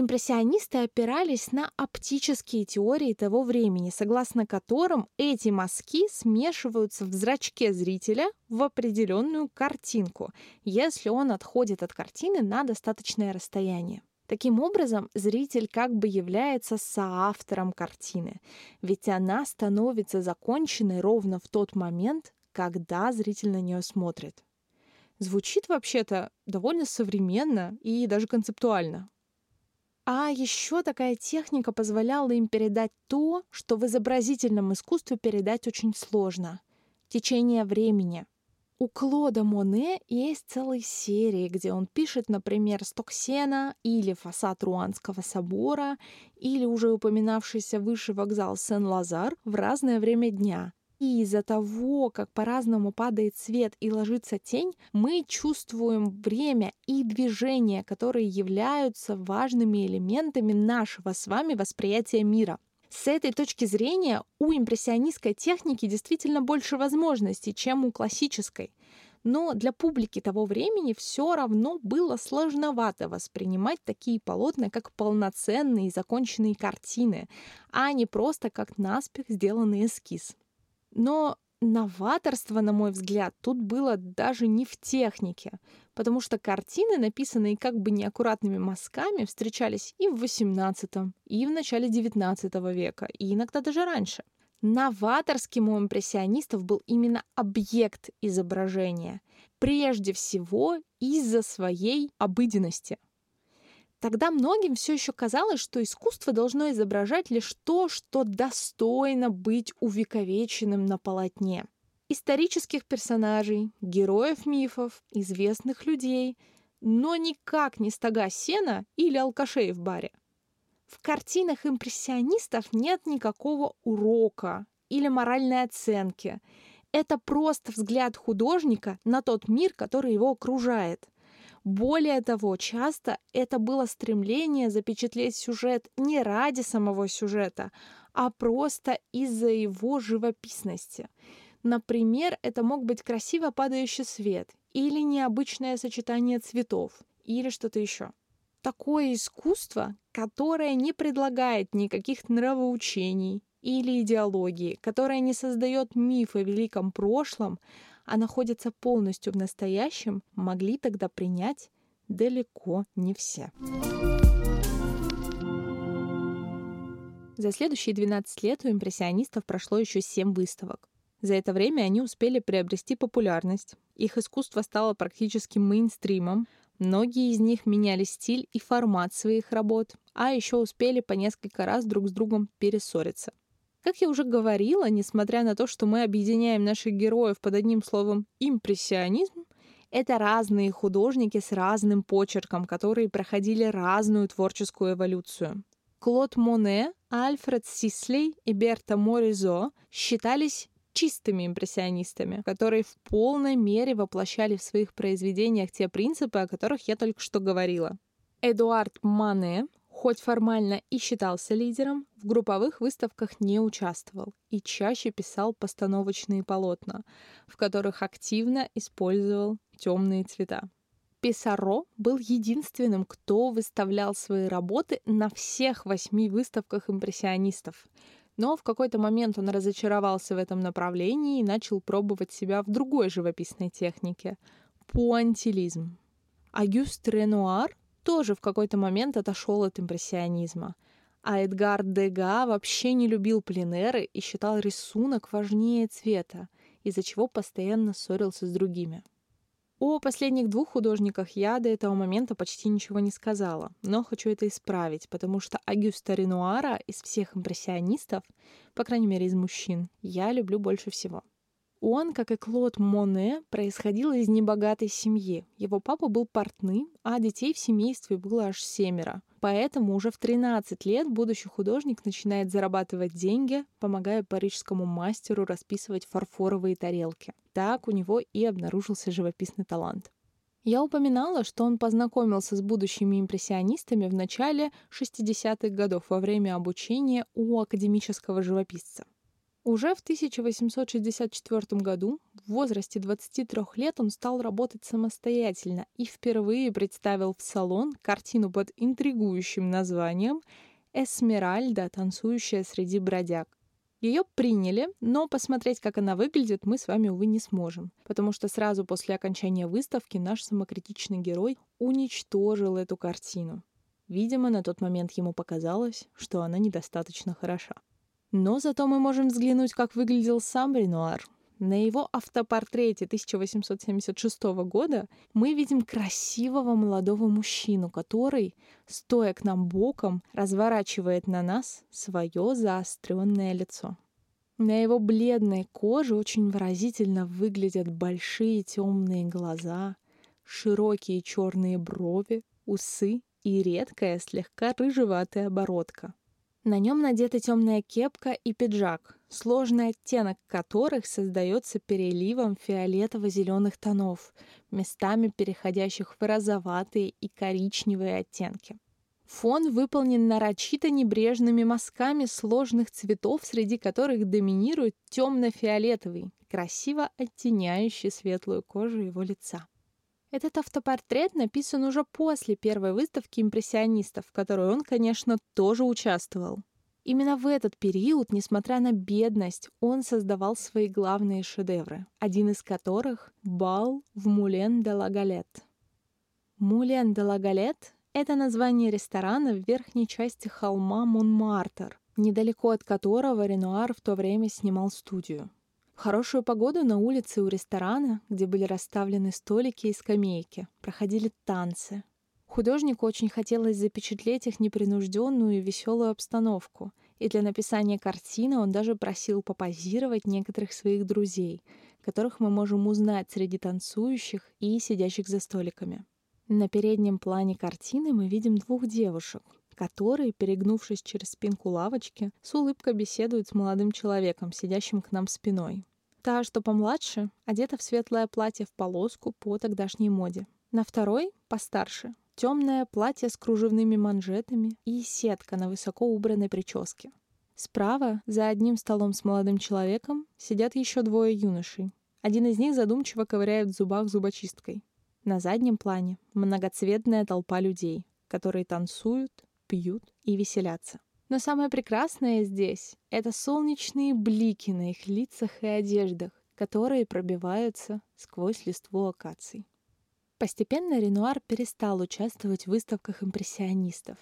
Импрессионисты опирались на оптические теории того времени, согласно которым эти мазки смешиваются в зрачке зрителя в определенную картинку, если он отходит от картины на достаточное расстояние. Таким образом, зритель как бы является соавтором картины, ведь она становится законченной ровно в тот момент, когда зритель на нее смотрит. Звучит вообще-то довольно современно и даже концептуально. А еще такая техника позволяла им передать то, что в изобразительном искусстве передать очень сложно — течение времени. У Клода Моне есть целые серии, где он пишет, например, Стоксена или фасад Руанского собора, или уже упоминавшийся выше вокзал Сен-Лазар в разное время дня, и из-за того, как по-разному падает свет и ложится тень, мы чувствуем время и движение, которые являются важными элементами нашего с вами восприятия мира. С этой точки зрения у импрессионистской техники действительно больше возможностей, чем у классической. Но для публики того времени все равно было сложновато воспринимать такие полотна как полноценные и законченные картины, а не просто как наспех сделанный эскиз. Но новаторство, на мой взгляд, тут было даже не в технике, потому что картины, написанные как бы неаккуратными мазками, встречались и в XVIII, и в начале XIX века, и иногда даже раньше. Новаторским у импрессионистов был именно объект изображения, прежде всего из-за своей обыденности – Тогда многим все еще казалось, что искусство должно изображать лишь то, что достойно быть увековеченным на полотне. Исторических персонажей, героев мифов, известных людей, но никак не стога сена или алкашей в баре. В картинах импрессионистов нет никакого урока или моральной оценки. Это просто взгляд художника на тот мир, который его окружает – более того, часто это было стремление запечатлеть сюжет не ради самого сюжета, а просто из-за его живописности. Например, это мог быть красиво падающий свет или необычное сочетание цветов или что-то еще. Такое искусство, которое не предлагает никаких нравоучений или идеологии, которое не создает миф о великом прошлом, а находятся полностью в настоящем, могли тогда принять далеко не все. За следующие 12 лет у импрессионистов прошло еще 7 выставок. За это время они успели приобрести популярность. Их искусство стало практически мейнстримом. Многие из них меняли стиль и формат своих работ, а еще успели по несколько раз друг с другом перессориться. Как я уже говорила, несмотря на то, что мы объединяем наших героев под одним словом «импрессионизм», это разные художники с разным почерком, которые проходили разную творческую эволюцию. Клод Моне, Альфред Сислей и Берта Моризо считались чистыми импрессионистами, которые в полной мере воплощали в своих произведениях те принципы, о которых я только что говорила. Эдуард Мане хоть формально и считался лидером, в групповых выставках не участвовал и чаще писал постановочные полотна, в которых активно использовал темные цвета. Писаро был единственным, кто выставлял свои работы на всех восьми выставках импрессионистов. Но в какой-то момент он разочаровался в этом направлении и начал пробовать себя в другой живописной технике — пуантилизм. Агюст Ренуар тоже в какой-то момент отошел от импрессионизма. А Эдгар Дега вообще не любил пленеры и считал рисунок важнее цвета, из-за чего постоянно ссорился с другими. О последних двух художниках я до этого момента почти ничего не сказала, но хочу это исправить, потому что Агюста Ренуара из всех импрессионистов, по крайней мере из мужчин, я люблю больше всего. Он, как и Клод Моне, происходил из небогатой семьи. Его папа был портным, а детей в семействе было аж семеро. Поэтому уже в 13 лет будущий художник начинает зарабатывать деньги, помогая парижскому мастеру расписывать фарфоровые тарелки. Так у него и обнаружился живописный талант. Я упоминала, что он познакомился с будущими импрессионистами в начале 60-х годов во время обучения у академического живописца. Уже в 1864 году, в возрасте 23 лет, он стал работать самостоятельно и впервые представил в салон картину под интригующим названием «Эсмеральда, танцующая среди бродяг». Ее приняли, но посмотреть, как она выглядит, мы с вами, увы, не сможем, потому что сразу после окончания выставки наш самокритичный герой уничтожил эту картину. Видимо, на тот момент ему показалось, что она недостаточно хороша. Но зато мы можем взглянуть, как выглядел сам Ренуар. На его автопортрете 1876 года мы видим красивого молодого мужчину, который, стоя к нам боком, разворачивает на нас свое заостренное лицо. На его бледной коже очень выразительно выглядят большие темные глаза, широкие черные брови, усы и редкая слегка рыжеватая оборотка. На нем надета темная кепка и пиджак, сложный оттенок которых создается переливом фиолетово-зеленых тонов, местами переходящих в розоватые и коричневые оттенки. Фон выполнен нарочито небрежными мазками сложных цветов, среди которых доминирует темно-фиолетовый, красиво оттеняющий светлую кожу его лица. Этот автопортрет написан уже после первой выставки импрессионистов, в которой он, конечно, тоже участвовал. Именно в этот период, несмотря на бедность, он создавал свои главные шедевры, один из которых — «Бал в Мулен де ла Галет». Мулен де ла Галет — это название ресторана в верхней части холма Монмартр, недалеко от которого Ренуар в то время снимал студию. В хорошую погоду на улице у ресторана, где были расставлены столики и скамейки, проходили танцы. Художнику очень хотелось запечатлеть их непринужденную и веселую обстановку, и для написания картины он даже просил попозировать некоторых своих друзей, которых мы можем узнать среди танцующих и сидящих за столиками. На переднем плане картины мы видим двух девушек, которые, перегнувшись через спинку лавочки, с улыбкой беседуют с молодым человеком, сидящим к нам спиной. Та, что помладше, одета в светлое платье в полоску по тогдашней моде. На второй, постарше, темное платье с кружевными манжетами и сетка на высоко убранной прическе. Справа, за одним столом с молодым человеком, сидят еще двое юношей. Один из них задумчиво ковыряет в зубах зубочисткой. На заднем плане многоцветная толпа людей, которые танцуют, пьют и веселятся. Но самое прекрасное здесь — это солнечные блики на их лицах и одеждах, которые пробиваются сквозь листву акаций. Постепенно Ренуар перестал участвовать в выставках импрессионистов.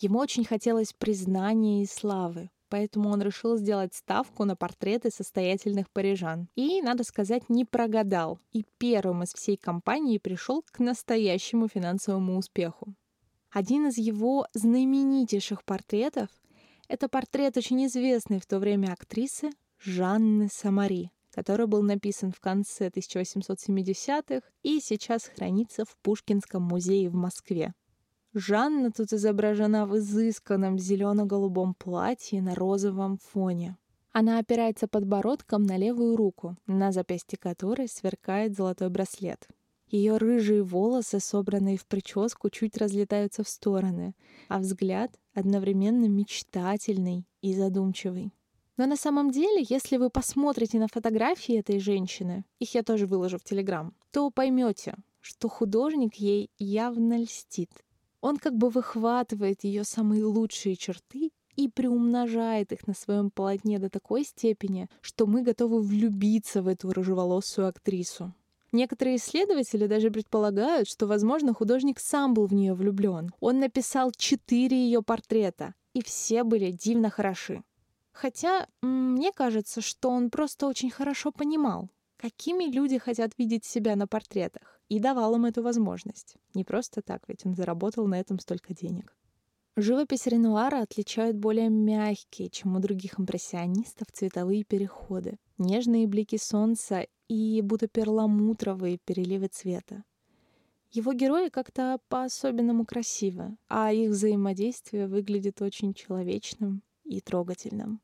Ему очень хотелось признания и славы, поэтому он решил сделать ставку на портреты состоятельных парижан. И, надо сказать, не прогадал, и первым из всей компании пришел к настоящему финансовому успеху. Один из его знаменитейших портретов — это портрет очень известной в то время актрисы Жанны Самари, который был написан в конце 1870-х и сейчас хранится в Пушкинском музее в Москве. Жанна тут изображена в изысканном зелено-голубом платье на розовом фоне. Она опирается подбородком на левую руку, на запястье которой сверкает золотой браслет. Ее рыжие волосы, собранные в прическу, чуть разлетаются в стороны, а взгляд одновременно мечтательный и задумчивый. Но на самом деле, если вы посмотрите на фотографии этой женщины, их я тоже выложу в Телеграм, то поймете, что художник ей явно льстит. Он как бы выхватывает ее самые лучшие черты и приумножает их на своем полотне до такой степени, что мы готовы влюбиться в эту рыжеволосую актрису. Некоторые исследователи даже предполагают, что, возможно, художник сам был в нее влюблен. Он написал четыре ее портрета, и все были дивно хороши. Хотя мне кажется, что он просто очень хорошо понимал, какими люди хотят видеть себя на портретах, и давал им эту возможность. Не просто так, ведь он заработал на этом столько денег. Живопись Ренуара отличают более мягкие, чем у других импрессионистов, цветовые переходы, нежные блики солнца и будто перламутровые переливы цвета. Его герои как-то по-особенному красивы, а их взаимодействие выглядит очень человечным и трогательным.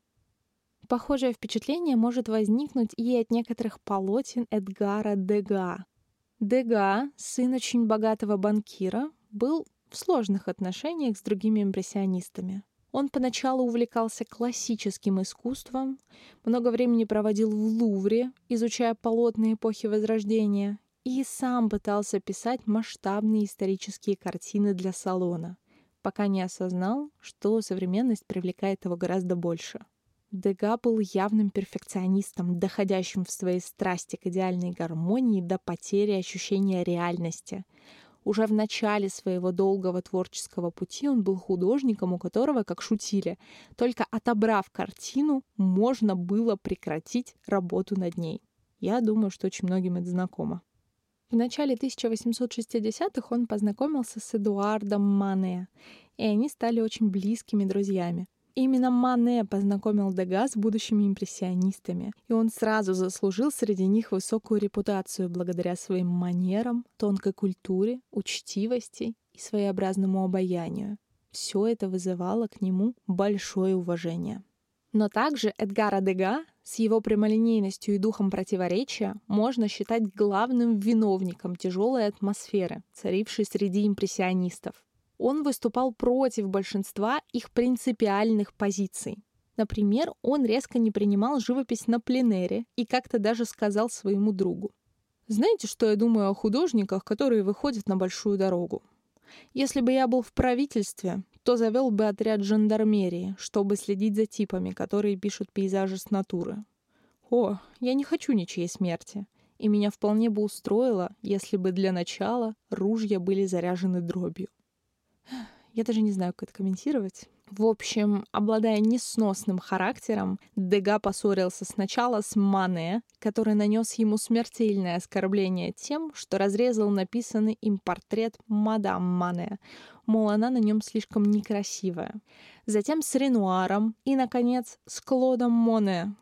Похожее впечатление может возникнуть и от некоторых полотен Эдгара Дега. Дега, сын очень богатого банкира, был в сложных отношениях с другими импрессионистами. Он поначалу увлекался классическим искусством, много времени проводил в Лувре, изучая полотна эпохи Возрождения, и сам пытался писать масштабные исторические картины для салона, пока не осознал, что современность привлекает его гораздо больше. Дега был явным перфекционистом, доходящим в своей страсти к идеальной гармонии до потери ощущения реальности. Уже в начале своего долгого творческого пути он был художником, у которого, как шутили, только отобрав картину, можно было прекратить работу над ней. Я думаю, что очень многим это знакомо. В начале 1860-х он познакомился с Эдуардом Мане, и они стали очень близкими друзьями. Именно Мане познакомил Дега с будущими импрессионистами, и он сразу заслужил среди них высокую репутацию благодаря своим манерам, тонкой культуре, учтивости и своеобразному обаянию. Все это вызывало к нему большое уважение. Но также Эдгара Дега с его прямолинейностью и духом противоречия можно считать главным виновником тяжелой атмосферы, царившей среди импрессионистов. Он выступал против большинства их принципиальных позиций. Например, он резко не принимал живопись на пленэре и как-то даже сказал своему другу. «Знаете, что я думаю о художниках, которые выходят на большую дорогу? Если бы я был в правительстве, то завел бы отряд жандармерии, чтобы следить за типами, которые пишут пейзажи с натуры. О, я не хочу ничьей смерти. И меня вполне бы устроило, если бы для начала ружья были заряжены дробью. Я даже не знаю, как это комментировать. В общем, обладая несносным характером, Дега поссорился сначала с Мане, который нанес ему смертельное оскорбление тем, что разрезал написанный им портрет мадам Мане, мол, она на нем слишком некрасивая. Затем с Ренуаром и, наконец, с Клодом Моне,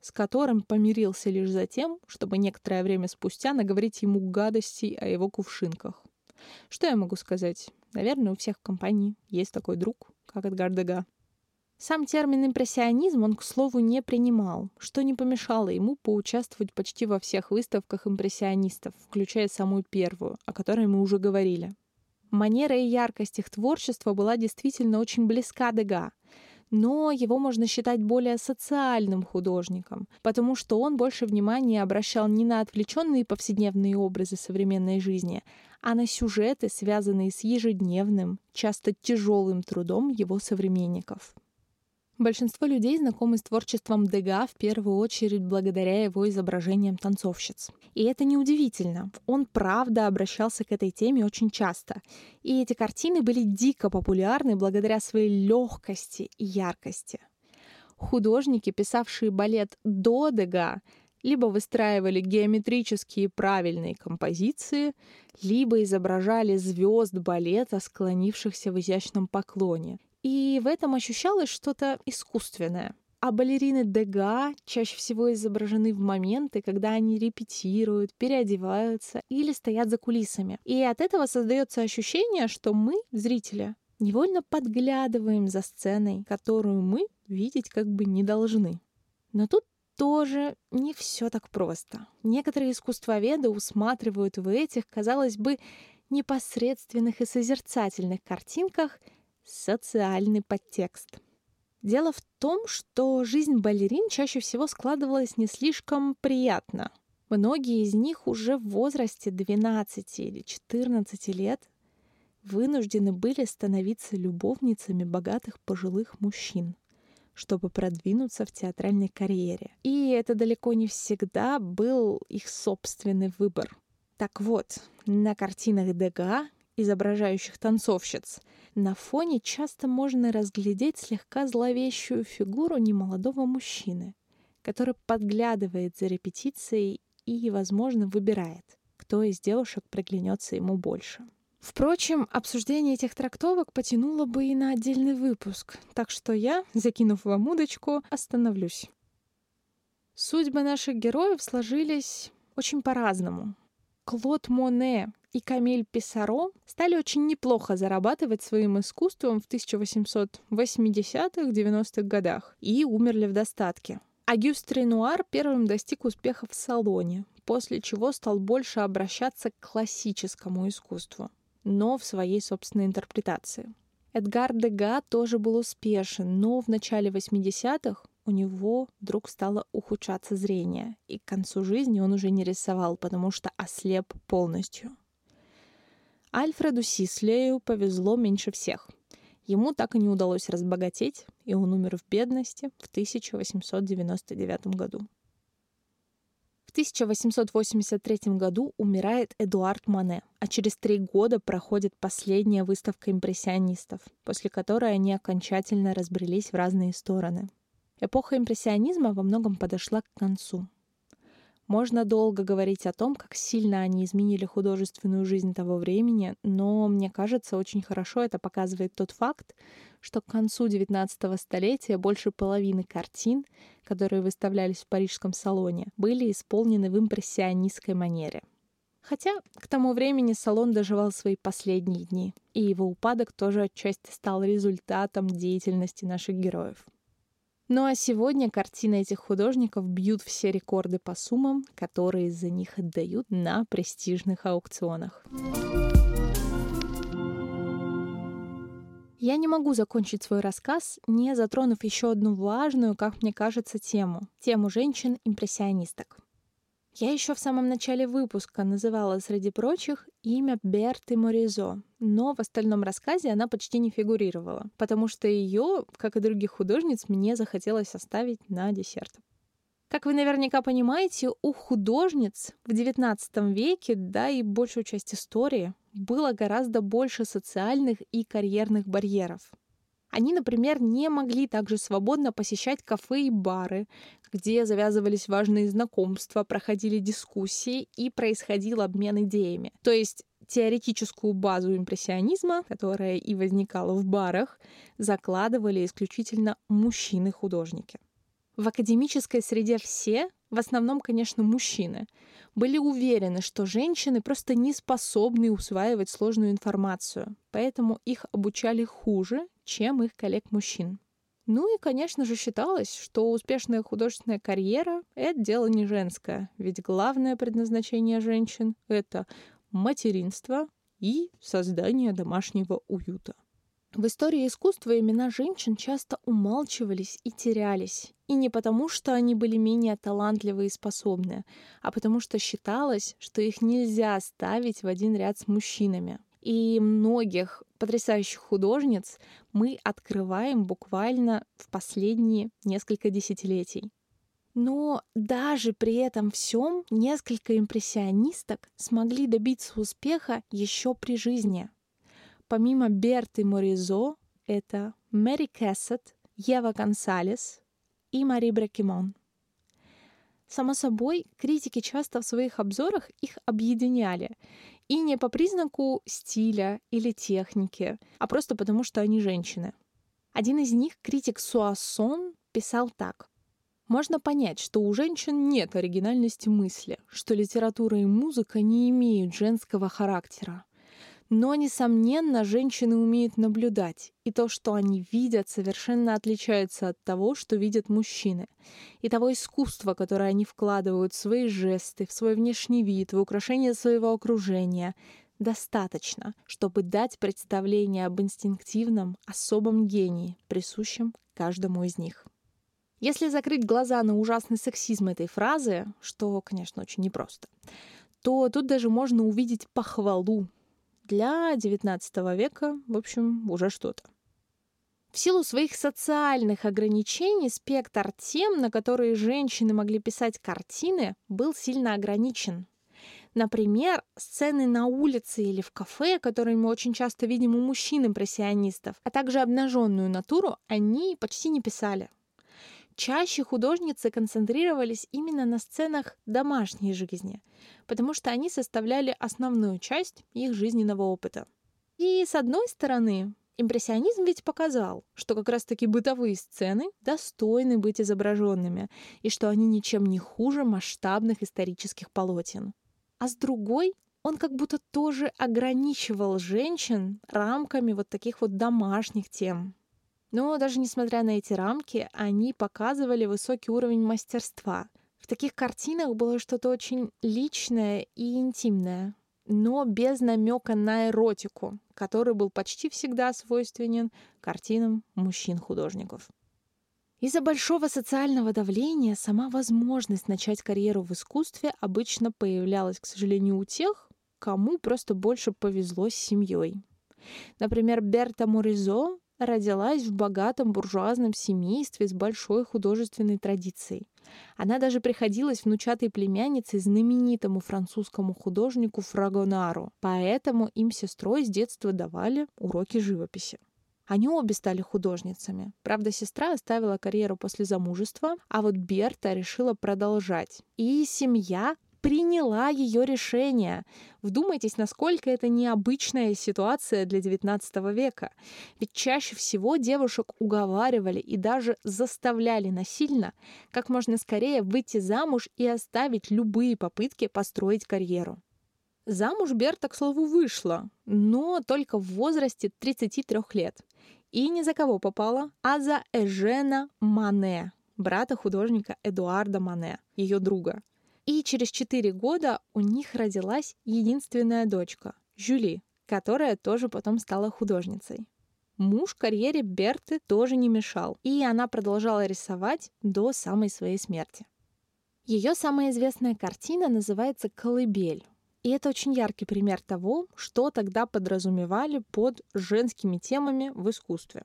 с которым помирился лишь за тем, чтобы некоторое время спустя наговорить ему гадостей о его кувшинках. Что я могу сказать? Наверное, у всех в компании есть такой друг, как Эдгар Дега. Сам термин «импрессионизм» он, к слову, не принимал, что не помешало ему поучаствовать почти во всех выставках импрессионистов, включая самую первую, о которой мы уже говорили. Манера и яркость их творчества была действительно очень близка Дега, но его можно считать более социальным художником, потому что он больше внимания обращал не на отвлеченные повседневные образы современной жизни, а на сюжеты, связанные с ежедневным, часто тяжелым трудом его современников. Большинство людей знакомы с творчеством Дега в первую очередь благодаря его изображениям танцовщиц. И это неудивительно. Он правда обращался к этой теме очень часто. И эти картины были дико популярны благодаря своей легкости и яркости. Художники, писавшие балет до Дега, либо выстраивали геометрические правильные композиции, либо изображали звезд балета, склонившихся в изящном поклоне, и в этом ощущалось что-то искусственное. А балерины Дега чаще всего изображены в моменты, когда они репетируют, переодеваются или стоят за кулисами. И от этого создается ощущение, что мы, зрители, невольно подглядываем за сценой, которую мы видеть как бы не должны. Но тут тоже не все так просто. Некоторые искусствоведы усматривают в этих, казалось бы, непосредственных и созерцательных картинках социальный подтекст. Дело в том, что жизнь балерин чаще всего складывалась не слишком приятно. Многие из них уже в возрасте 12 или 14 лет вынуждены были становиться любовницами богатых пожилых мужчин, чтобы продвинуться в театральной карьере. И это далеко не всегда был их собственный выбор. Так вот, на картинах Дега, изображающих танцовщиц, на фоне часто можно разглядеть слегка зловещую фигуру немолодого мужчины, который подглядывает за репетицией и, возможно, выбирает, кто из девушек приглянется ему больше. Впрочем, обсуждение этих трактовок потянуло бы и на отдельный выпуск, так что я, закинув вам удочку, остановлюсь. Судьбы наших героев сложились очень по-разному. Клод Моне и Камиль Писаро стали очень неплохо зарабатывать своим искусством в 1880-90-х годах и умерли в достатке. Агюст Ренуар первым достиг успеха в салоне, после чего стал больше обращаться к классическому искусству, но в своей собственной интерпретации. Эдгар Дега тоже был успешен, но в начале 80-х у него вдруг стало ухудшаться зрение, и к концу жизни он уже не рисовал, потому что ослеп полностью. Альфреду Сислею повезло меньше всех. Ему так и не удалось разбогатеть, и он умер в бедности в 1899 году. В 1883 году умирает Эдуард Мане, а через три года проходит последняя выставка импрессионистов, после которой они окончательно разбрелись в разные стороны. Эпоха импрессионизма во многом подошла к концу. Можно долго говорить о том, как сильно они изменили художественную жизнь того времени, но мне кажется, очень хорошо это показывает тот факт, что к концу XIX столетия больше половины картин, которые выставлялись в парижском салоне, были исполнены в импрессионистской манере. Хотя к тому времени салон доживал свои последние дни, и его упадок тоже отчасти стал результатом деятельности наших героев. Ну а сегодня картины этих художников бьют все рекорды по суммам, которые за них отдают на престижных аукционах. Я не могу закончить свой рассказ, не затронув еще одну важную, как мне кажется, тему. Тему женщин-импрессионисток. Я еще в самом начале выпуска называла среди прочих имя Берты Моризо, но в остальном рассказе она почти не фигурировала, потому что ее, как и других художниц, мне захотелось оставить на десерт. Как вы наверняка понимаете, у художниц в XIX веке, да и большую часть истории, было гораздо больше социальных и карьерных барьеров. Они, например, не могли также свободно посещать кафе и бары, где завязывались важные знакомства, проходили дискуссии и происходил обмен идеями. То есть теоретическую базу импрессионизма, которая и возникала в барах, закладывали исключительно мужчины-художники. В академической среде все, в основном, конечно, мужчины, были уверены, что женщины просто не способны усваивать сложную информацию, поэтому их обучали хуже, чем их коллег-мужчин. Ну и, конечно же, считалось, что успешная художественная карьера — это дело не женское, ведь главное предназначение женщин — это материнство и создание домашнего уюта. В истории искусства имена женщин часто умалчивались и терялись. И не потому, что они были менее талантливы и способны, а потому что считалось, что их нельзя ставить в один ряд с мужчинами. И многих потрясающих художниц мы открываем буквально в последние несколько десятилетий. Но даже при этом всем несколько импрессионисток смогли добиться успеха еще при жизни. Помимо Берты Моризо, это Мэри Кэссет, Ева Гонсалес и Мари Бракимон. Само собой, критики часто в своих обзорах их объединяли. И не по признаку стиля или техники, а просто потому, что они женщины. Один из них, критик Суассон, писал так. Можно понять, что у женщин нет оригинальности мысли, что литература и музыка не имеют женского характера. Но, несомненно, женщины умеют наблюдать, и то, что они видят, совершенно отличается от того, что видят мужчины, и того искусства, которое они вкладывают в свои жесты, в свой внешний вид, в украшение своего окружения, достаточно, чтобы дать представление об инстинктивном, особом гении, присущем каждому из них. Если закрыть глаза на ужасный сексизм этой фразы, что, конечно, очень непросто, то тут даже можно увидеть похвалу для XIX века, в общем, уже что-то. В силу своих социальных ограничений спектр тем, на которые женщины могли писать картины, был сильно ограничен. Например, сцены на улице или в кафе, которые мы очень часто видим у мужчин-импрессионистов, а также обнаженную натуру, они почти не писали. Чаще художницы концентрировались именно на сценах домашней жизни, потому что они составляли основную часть их жизненного опыта. И с одной стороны, импрессионизм ведь показал, что как раз-таки бытовые сцены достойны быть изображенными, и что они ничем не хуже масштабных исторических полотен. А с другой, он как будто тоже ограничивал женщин рамками вот таких вот домашних тем. Но даже несмотря на эти рамки, они показывали высокий уровень мастерства. В таких картинах было что-то очень личное и интимное. но без намека на эротику, который был почти всегда свойственен картинам мужчин-художников. Из-за большого социального давления сама возможность начать карьеру в искусстве обычно появлялась, к сожалению, у тех, кому просто больше повезло с семьей. Например, Берта Моризо родилась в богатом буржуазном семействе с большой художественной традицией. Она даже приходилась внучатой племянницей знаменитому французскому художнику Фрагонару, поэтому им сестрой с детства давали уроки живописи. Они обе стали художницами. Правда, сестра оставила карьеру после замужества, а вот Берта решила продолжать. И семья приняла ее решение. Вдумайтесь, насколько это необычная ситуация для XIX века. Ведь чаще всего девушек уговаривали и даже заставляли насильно как можно скорее выйти замуж и оставить любые попытки построить карьеру. Замуж Берта, к слову, вышла, но только в возрасте 33 лет. И ни за кого попала, а за Эжена Мане, брата художника Эдуарда Мане, ее друга. И через 4 года у них родилась единственная дочка, Жюли, которая тоже потом стала художницей. Муж карьере Берты тоже не мешал, и она продолжала рисовать до самой своей смерти. Ее самая известная картина называется «Колыбель». И это очень яркий пример того, что тогда подразумевали под женскими темами в искусстве.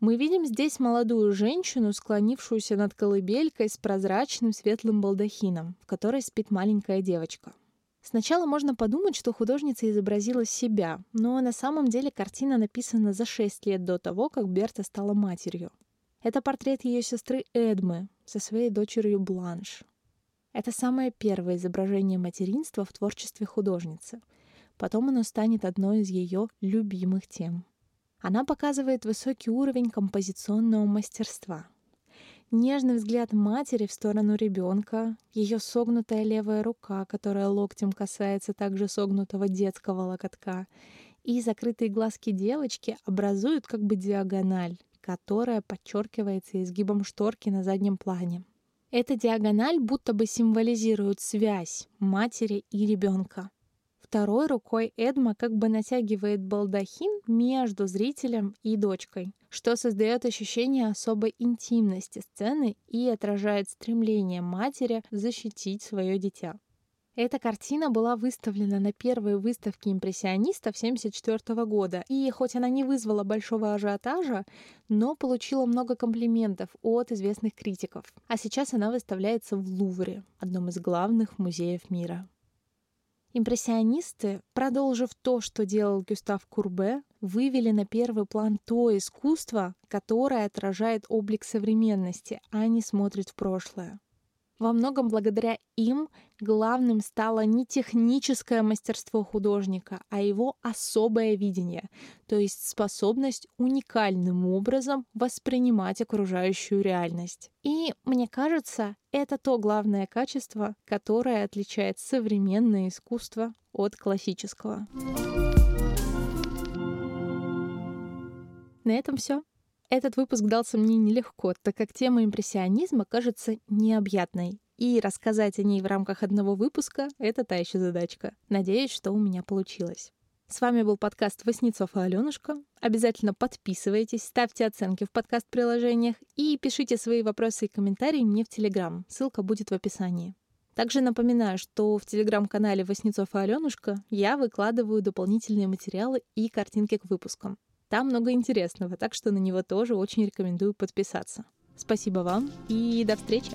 Мы видим здесь молодую женщину, склонившуюся над колыбелькой с прозрачным светлым балдахином, в которой спит маленькая девочка. Сначала можно подумать, что художница изобразила себя, но на самом деле картина написана за 6 лет до того, как Берта стала матерью. Это портрет ее сестры Эдмы со своей дочерью Бланш. Это самое первое изображение материнства в творчестве художницы. Потом оно станет одной из ее любимых тем. Она показывает высокий уровень композиционного мастерства. Нежный взгляд матери в сторону ребенка, ее согнутая левая рука, которая локтем касается также согнутого детского локотка, и закрытые глазки девочки образуют как бы диагональ, которая подчеркивается изгибом шторки на заднем плане. Эта диагональ будто бы символизирует связь матери и ребенка. Второй рукой Эдма как бы натягивает балдахин между зрителем и дочкой, что создает ощущение особой интимности сцены и отражает стремление матери защитить свое дитя. Эта картина была выставлена на первой выставке импрессионистов 1974 года, и хоть она не вызвала большого ажиотажа, но получила много комплиментов от известных критиков. А сейчас она выставляется в Лувре, одном из главных музеев мира. Импрессионисты, продолжив то, что делал Гюстав Курбе, вывели на первый план то искусство, которое отражает облик современности, а не смотрит в прошлое. Во многом благодаря им главным стало не техническое мастерство художника, а его особое видение, то есть способность уникальным образом воспринимать окружающую реальность. И, мне кажется, это то главное качество, которое отличает современное искусство от классического. На этом все. Этот выпуск дался мне нелегко, так как тема импрессионизма кажется необъятной. И рассказать о ней в рамках одного выпуска — это та еще задачка. Надеюсь, что у меня получилось. С вами был подкаст Васнецов и Аленушка. Обязательно подписывайтесь, ставьте оценки в подкаст-приложениях и пишите свои вопросы и комментарии мне в Телеграм. Ссылка будет в описании. Также напоминаю, что в телеграм-канале Васнецов и Аленушка я выкладываю дополнительные материалы и картинки к выпускам. Там много интересного, так что на него тоже очень рекомендую подписаться. Спасибо вам и до встречи!